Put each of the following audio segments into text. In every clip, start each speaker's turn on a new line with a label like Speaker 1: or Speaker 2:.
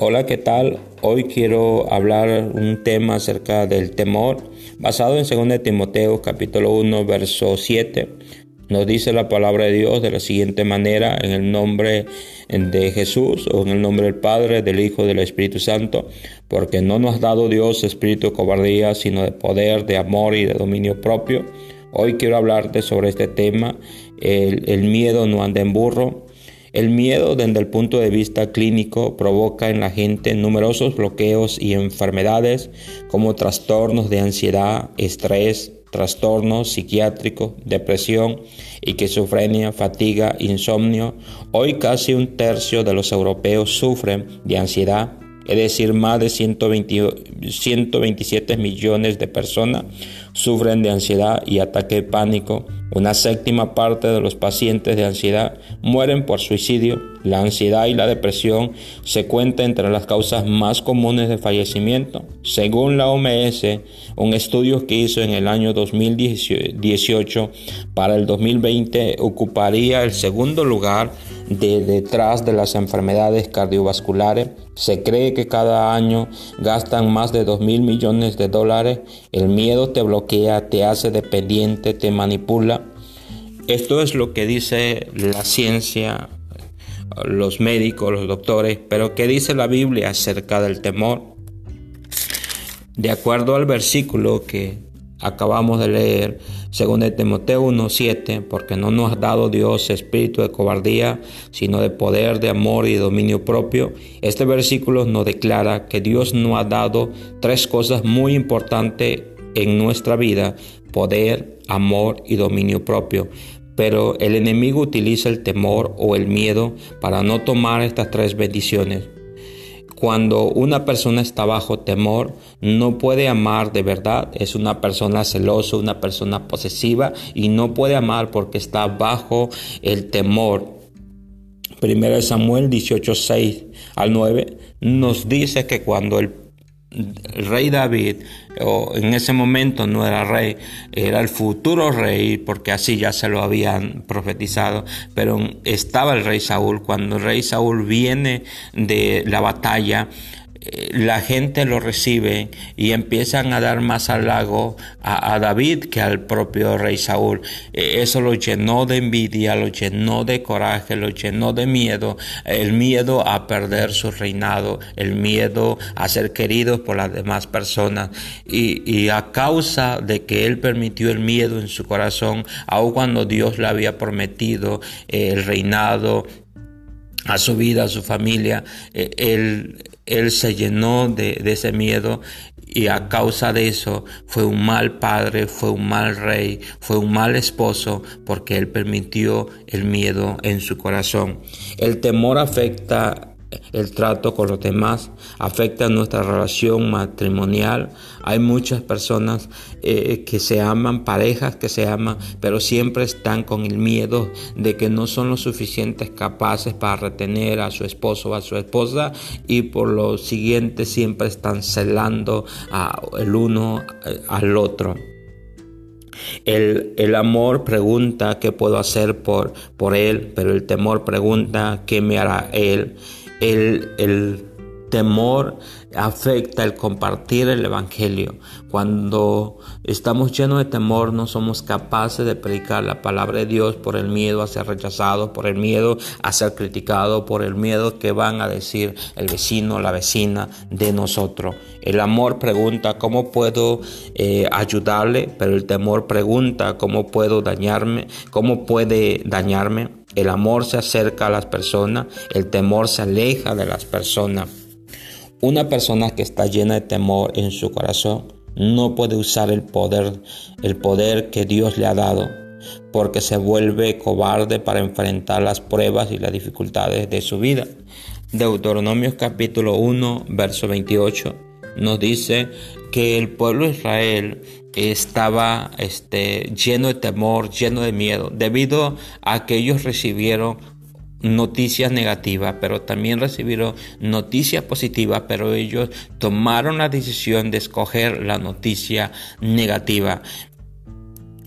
Speaker 1: Hola, ¿qué tal? Hoy quiero hablar un tema acerca del temor, basado en 2 Timoteo capítulo 1, verso 7. Nos dice la palabra de Dios de la siguiente manera, en el nombre de Jesús o en el nombre del Padre, del Hijo del Espíritu Santo, porque no nos ha dado Dios espíritu de cobardía, sino de poder, de amor y de dominio propio. Hoy quiero hablarte sobre este tema, el, el miedo no anda en burro. El miedo desde el punto de vista clínico provoca en la gente numerosos bloqueos y enfermedades como trastornos de ansiedad, estrés, trastornos psiquiátricos, depresión, esquizofrenia, fatiga, insomnio. Hoy casi un tercio de los europeos sufren de ansiedad, es decir, más de 127 millones de personas sufren de ansiedad y ataque de pánico. Una séptima parte de los pacientes de ansiedad mueren por suicidio. La ansiedad y la depresión se cuentan entre las causas más comunes de fallecimiento. Según la OMS, un estudio que hizo en el año 2018 para el 2020 ocuparía el segundo lugar de detrás de las enfermedades cardiovasculares. Se cree que cada año gastan más de 2 mil millones de dólares. El miedo te bloquea, te hace dependiente, te manipula. Esto es lo que dice la ciencia, los médicos, los doctores, pero ¿qué dice la Biblia acerca del temor? De acuerdo al versículo que acabamos de leer, según el Timoteo 1.7, porque no nos ha dado Dios espíritu de cobardía, sino de poder, de amor y de dominio propio. Este versículo nos declara que Dios nos ha dado tres cosas muy importantes en nuestra vida, poder, amor y dominio propio. Pero el enemigo utiliza el temor o el miedo para no tomar estas tres bendiciones. Cuando una persona está bajo temor, no puede amar de verdad. Es una persona celosa, una persona posesiva y no puede amar porque está bajo el temor. Primero Samuel 18, 6 al 9 nos dice que cuando el el rey David, o en ese momento no era rey, era el futuro rey, porque así ya se lo habían profetizado, pero estaba el rey Saúl. Cuando el rey Saúl viene de la batalla, la gente lo recibe y empiezan a dar más halago a, a, David que al propio rey Saúl. Eh, eso lo llenó de envidia, lo llenó de coraje, lo llenó de miedo, el miedo a perder su reinado, el miedo a ser querido por las demás personas. Y, y a causa de que él permitió el miedo en su corazón, aun cuando Dios le había prometido eh, el reinado, a su vida, a su familia, él, él se llenó de, ese miedo y a causa de eso fue un mal padre, fue un mal rey, fue un mal esposo porque él permitió el miedo en su corazón. El temor afecta el trato con los demás, afecta nuestra relación matrimonial. Hay muchas personas eh, que se aman, parejas que se aman, pero siempre están con el miedo de que no son lo suficientes capaces para retener a su esposo o a su esposa y por lo siguiente siempre están celando a el uno eh, al otro. El, el, amor pregunta qué puedo hacer por, por él, pero el temor pregunta qué me hará él el, el temor afecta el compartir el Evangelio. Cuando estamos llenos de temor no somos capaces de predicar la palabra de Dios por el miedo a ser rechazados, por el miedo a ser criticados, por el miedo que van a decir el vecino, la vecina de nosotros. El amor pregunta cómo puedo eh, ayudarle, pero el temor pregunta cómo puedo dañarme, cómo puede dañarme. El amor se acerca a las personas, el temor se aleja de las personas. Una persona que está llena de temor en su corazón no puede usar el poder, el poder que Dios le ha dado, porque se vuelve cobarde para enfrentar las pruebas y las dificultades de su vida. Deuteronomio capítulo 1, verso 28 nos dice que el pueblo de Israel estaba este, lleno de temor, lleno de miedo, debido a que ellos recibieron noticias negativas, pero también recibieron noticias positivas, pero ellos tomaron la decisión de escoger la noticia negativa.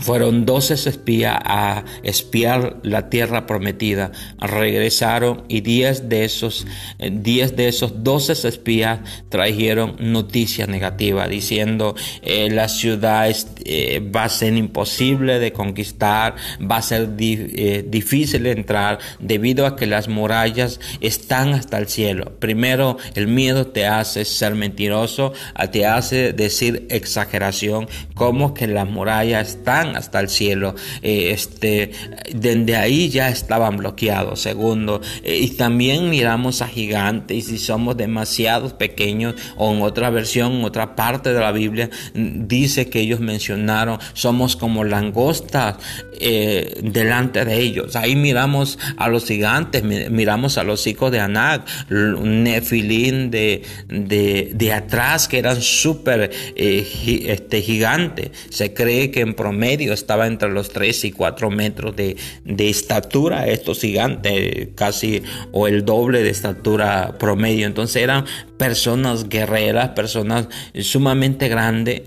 Speaker 1: Fueron doce espías a espiar la tierra prometida. Regresaron y diez de esos, eh, diez de esos doce espías trajeron noticia negativa diciendo eh, la ciudad eh, va a ser imposible de conquistar, va a ser difícil de entrar debido a que las murallas están hasta el cielo. Primero, el miedo te hace ser mentiroso, te hace decir exageración, como que las murallas están hasta el cielo. Eh, este, desde ahí ya estaban bloqueados. Segundo, eh, y también miramos a gigantes y somos demasiados pequeños o en otra versión, en otra parte de la Biblia, dice que ellos mencionaron, somos como langostas eh, delante de ellos. Ahí miramos a los gigantes, miramos a los hijos de Anak, Nefilín de, de, de atrás que eran súper este, gigantes. Se cree que en promedio estaba entre los 3 y 4 metros de, estatura, estos gigantes, casi o el doble de estatura promedio. Entonces eran personas guerreras, personas sumamente grandes,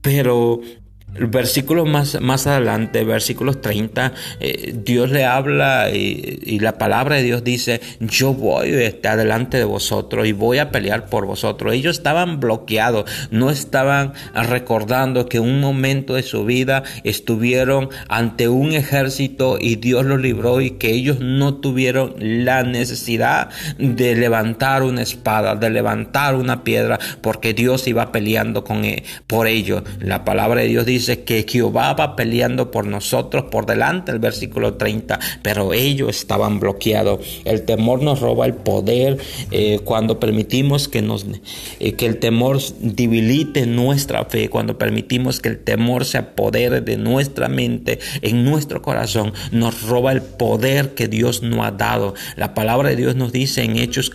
Speaker 1: pero el versículo más, más adelante, versículos 30, eh, Dios le habla y, la palabra de Dios dice, yo voy este, adelante de vosotros y voy a pelear por vosotros. Ellos estaban bloqueados, no estaban recordando que un momento de su vida estuvieron ante un ejército y Dios los libró y que ellos no tuvieron la necesidad de levantar una espada, de levantar una piedra, porque Dios iba peleando con, e, por ellos. La palabra de Dios dice, que Jehová va peleando por nosotros por delante, el versículo 30, pero ellos estaban bloqueados. El temor nos roba el poder eh, cuando permitimos que, nos, eh, que el temor debilite nuestra fe, cuando permitimos que el temor se apodere de nuestra mente, en nuestro corazón, nos roba el poder que Dios nos ha dado. La palabra de Dios nos dice en Hechos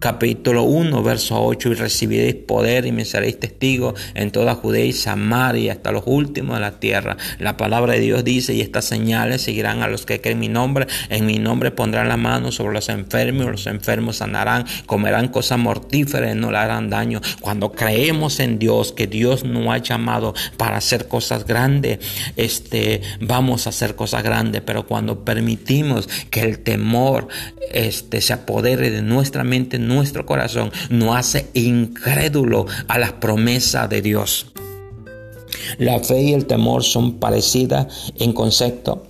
Speaker 1: capítulo 1, verso 8, y recibiréis poder y me seréis testigos en toda Judea y Samaria hasta los últimos de la tierra. La palabra de Dios dice, y estas señales seguirán a los que creen mi nombre, en mi nombre pondrán la mano sobre los enfermos, los enfermos sanarán, comerán cosas mortíferas y no le harán daño. Cuando creemos en Dios, que Dios nos ha llamado para hacer cosas grandes, este, vamos a hacer cosas grandes, pero cuando permitimos que el temor este, se apodere de nuestra mente, nuestro corazón, nos hace incrédulo a las promesas de Dios. La fe y el temor son parecidas en concepto.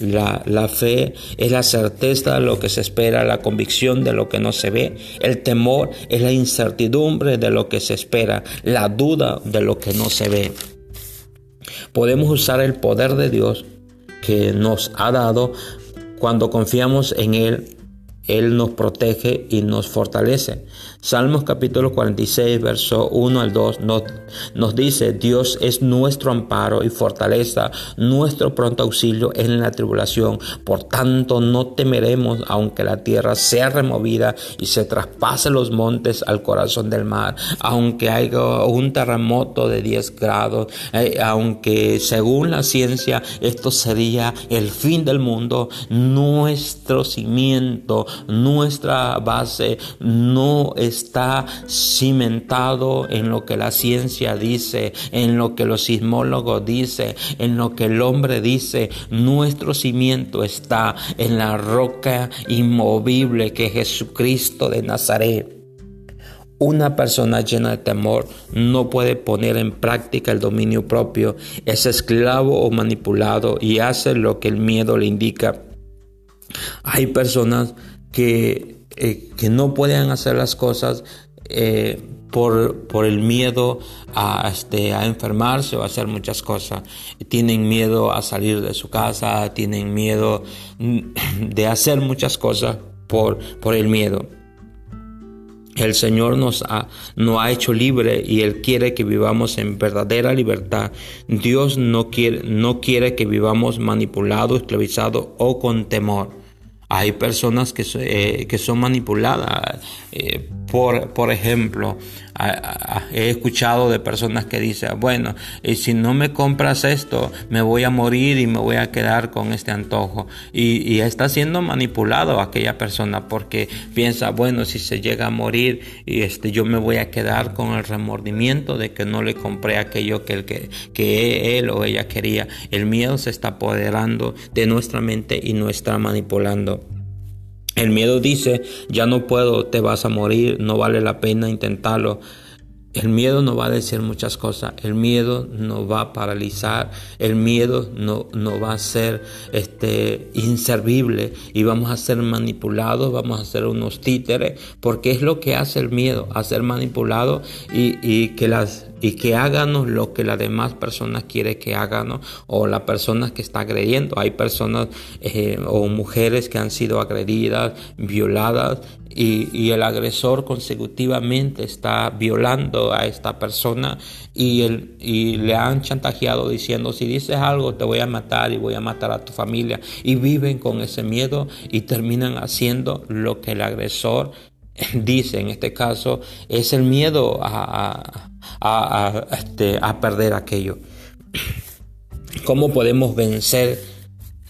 Speaker 1: La, la, fe es la certeza de lo que se espera, la convicción de lo que no se ve. El temor es la incertidumbre de lo que se espera, la duda de lo que no se ve. Podemos usar el poder de Dios que nos ha dado cuando confiamos en Él él nos protege y nos fortalece. Salmos capítulo 46, verso 1 al 2 nos, nos, dice, Dios es nuestro amparo y fortaleza, nuestro pronto auxilio en la tribulación. Por tanto, no temeremos aunque la tierra sea removida y se traspase los montes al corazón del mar, aunque haya un terremoto de 10 grados, eh, aunque según la ciencia esto sería el fin del mundo, nuestro cimiento nuestra base no está cimentado en lo que la ciencia dice, en lo que los sismólogos dicen, en lo que el hombre dice. Nuestro cimiento está en la roca inmovible que es Jesucristo de Nazaret. Una persona llena de temor no puede poner en práctica el dominio propio, es esclavo o manipulado y hace lo que el miedo le indica. Hay personas que, eh, que no pueden hacer las cosas eh, por, por, el miedo a, este, a enfermarse o a hacer muchas cosas. Tienen miedo a salir de su casa, tienen miedo de hacer muchas cosas por, por el miedo. El Señor nos ha, nos ha hecho libre y Él quiere que vivamos en verdadera libertad. Dios no quiere, no quiere que vivamos manipulados, esclavizados o con temor. Hay personas que, eh, que son manipuladas eh, Por, por ejemplo, he escuchado de personas que dicen, bueno, y si no me compras esto, me voy a morir y me voy a quedar con este antojo. Y, está siendo manipulado aquella persona porque piensa, bueno, si se llega a morir, y este, yo me voy a quedar con el remordimiento de que no le compré aquello que, que, que él o ella quería. El miedo se está apoderando de nuestra mente y no está manipulando. El miedo dice, ya no puedo, te vas a morir, no vale la pena intentarlo. El miedo no va a decir muchas cosas, el miedo no va a paralizar, el miedo no, no va a ser este, inservible y vamos a ser manipulados, vamos a ser unos títeres, porque es lo que hace el miedo, a ser manipulado y, y que las y que háganos lo que las demás personas quieren que háganos o la persona que está agrediendo. Hay personas eh, o mujeres que han sido agredidas, violadas y, el agresor consecutivamente está violando a esta persona y, el, y le han chantajeado diciendo si dices algo te voy a matar y voy a matar a tu familia y viven con ese miedo y terminan haciendo lo que el agresor dice en este caso es el miedo a, este, a, perder aquello. ¿Cómo podemos vencer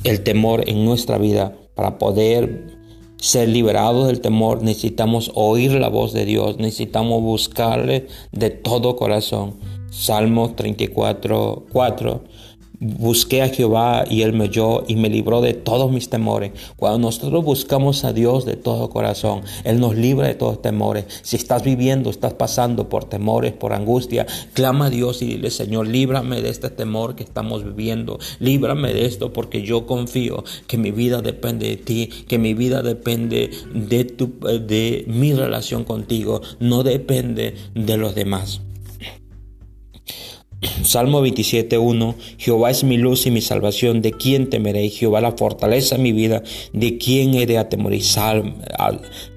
Speaker 1: el temor en nuestra vida para poder ser liberados del temor? Necesitamos oír la voz de Dios, necesitamos buscarle de todo corazón. Salmo 34, 4 Busqué a Jehová y él me oyó y me libró de todos mis temores. Cuando nosotros buscamos a Dios de todo corazón, Él nos libra de todos temores. Si estás viviendo, estás pasando por temores, por angustia, clama a Dios y dile, Señor, líbrame de este temor que estamos viviendo. Líbrame de esto porque yo confío que mi vida depende de ti, que mi vida depende de, tu, de mi relación contigo, no depende de los demás. Salmo 27.1 Jehová es mi luz y mi salvación, ¿de quién temeré? Jehová la fortaleza de mi vida, ¿de quién he de atemorizar,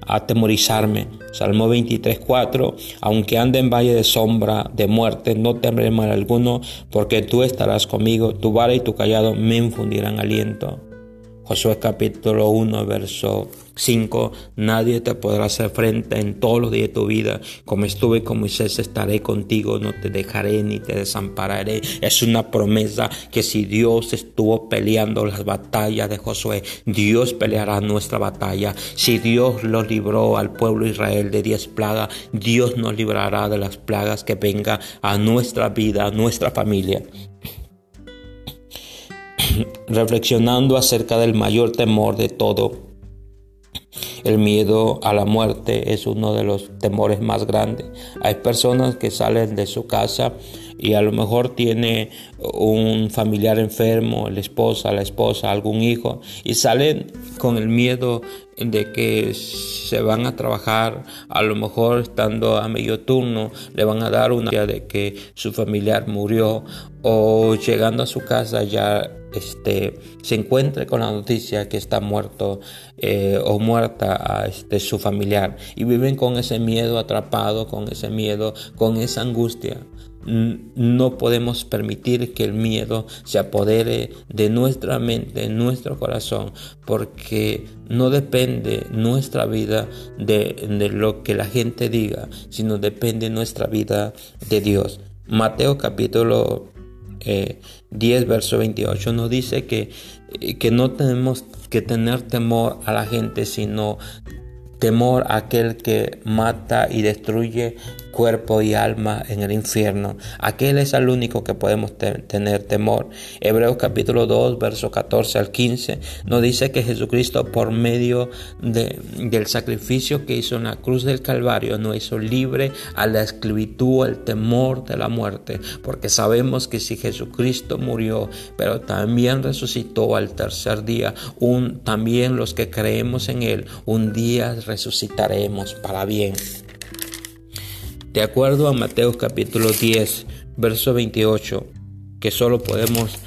Speaker 1: atemorizarme? Salmo 23.4 Aunque ande en valle de sombra de muerte, no temeré mal alguno, porque tú estarás conmigo, tu vara y tu callado me infundirán aliento. Josué capítulo 1, verso 5. Nadie te podrá hacer frente en todos los días de tu vida. Como estuve con Moisés, estaré contigo, no te dejaré ni te desampararé. Es una promesa que si Dios estuvo peleando las batallas de Josué, Dios peleará nuestra batalla. Si Dios los libró al pueblo de Israel de diez plagas, Dios nos librará de las plagas que venga a nuestra vida, a nuestra familia reflexionando acerca del mayor temor de todo. El miedo a la muerte es uno de los temores más grandes. Hay personas que salen de su casa y a lo mejor tiene un familiar enfermo, la esposa, la esposa, algún hijo, y salen con el miedo de que se van a trabajar, a lo mejor estando a medio turno, le van a dar una idea de que su familiar murió o llegando a su casa ya este, se encuentre con la noticia que está muerto eh, o muerta este, su familiar y viven con ese miedo atrapado, con ese miedo, con esa angustia. No podemos permitir que el miedo se apodere de nuestra mente, de nuestro corazón, porque no depende nuestra vida de, de lo que la gente diga, sino depende nuestra vida de Dios. Mateo capítulo 10, eh, verso 28 nos dice que, que no tenemos que tener temor a la gente, sino temor a aquel que mata y destruye cuerpo y alma en el infierno. Aquel es el único que podemos tener temor. Hebreos capítulo 2, verso 14 al 15 nos dice que Jesucristo por medio de, del sacrificio que hizo en la cruz del Calvario nos hizo libre a la esclavitud, al temor de la muerte, porque sabemos que si Jesucristo murió, pero también resucitó al tercer día, un, también los que creemos en Él, un día resucitaremos para bien. De acuerdo a Mateo capítulo 10, verso 28, que solo podemos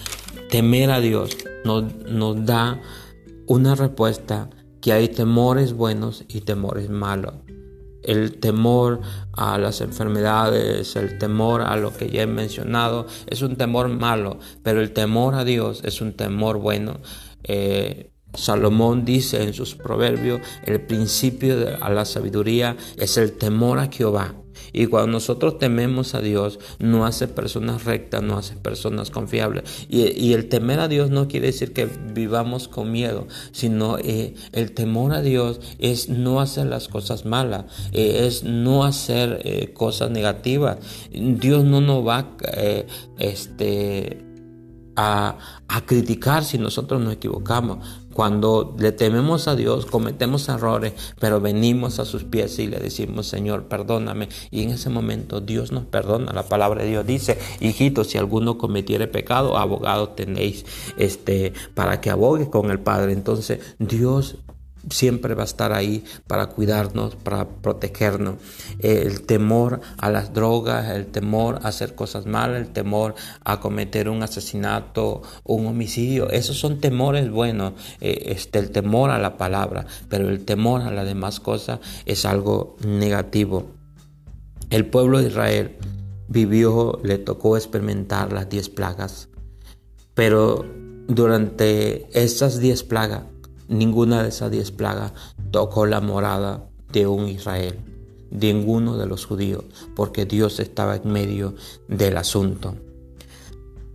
Speaker 1: temer a Dios, nos, da una respuesta que hay temores buenos y temores malos. El temor a las enfermedades, el temor a lo que ya he mencionado, es un temor malo, pero el temor a Dios es un temor bueno. Eh, Salomón dice en sus proverbios, el principio de la sabiduría es el temor a Jehová. Y cuando nosotros tememos a Dios, no hace personas rectas, no hace personas confiables. Y, el temer a Dios no quiere decir que vivamos con miedo, sino eh, el temor a Dios es no hacer las cosas malas, eh, es no hacer eh, cosas negativas. Dios no nos va este, a, a criticar si nosotros nos equivocamos. Cuando le tememos a Dios, cometemos errores, pero venimos a sus pies y le decimos, Señor, perdóname. Y en ese momento Dios nos perdona. La palabra de Dios dice, hijitos, si alguno cometiere pecado, abogado tenéis este, para que abogue con el Padre. Entonces Dios siempre va a estar ahí para cuidarnos, para protegernos. El temor a las drogas, el temor a hacer cosas malas, el temor a cometer un asesinato, un homicidio, esos son temores buenos. Eh, este, el temor a la palabra, pero el temor a las demás cosas es algo negativo. El pueblo de Israel vivió, le tocó experimentar las diez plagas, pero durante esas diez plagas Ninguna de esas diez plagas tocó la morada de un Israel, de ninguno de los judíos, porque Dios estaba en medio del asunto.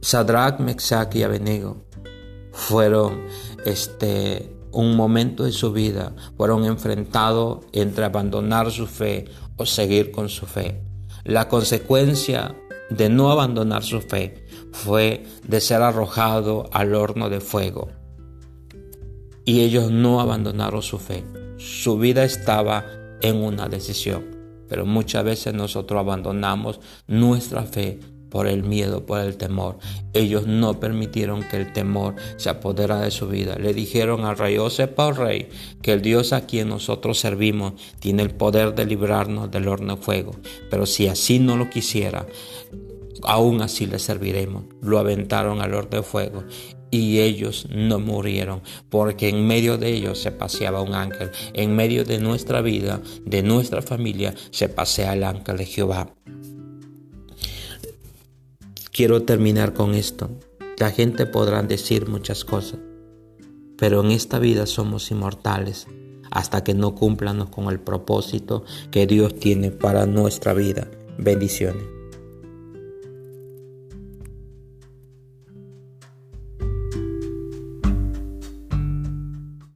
Speaker 1: Sadrach, Mesach y Abednego fueron este un momento de su vida, fueron enfrentados entre abandonar su fe o seguir con su fe. La consecuencia de no abandonar su fe fue de ser arrojado al horno de fuego y ellos no abandonaron su fe. Su vida estaba en una decisión. Pero muchas veces nosotros abandonamos nuestra fe por el miedo, por el temor. Ellos no permitieron que el temor se apodera de su vida. Le dijeron al rey, oh, sepa, rey, que el Dios a quien nosotros servimos tiene el poder de librarnos del horno de fuego. Pero si así no lo quisiera, aún así le serviremos. Lo aventaron al horno de fuego y ellos no murieron, porque en medio de ellos se paseaba un ángel, en medio de nuestra vida, de nuestra familia, se pasea el ángel de Jehová. Quiero terminar con esto. La gente podrá decir muchas cosas, pero en esta vida somos inmortales hasta que no cumplamos con el propósito que Dios tiene para nuestra vida. Bendiciones.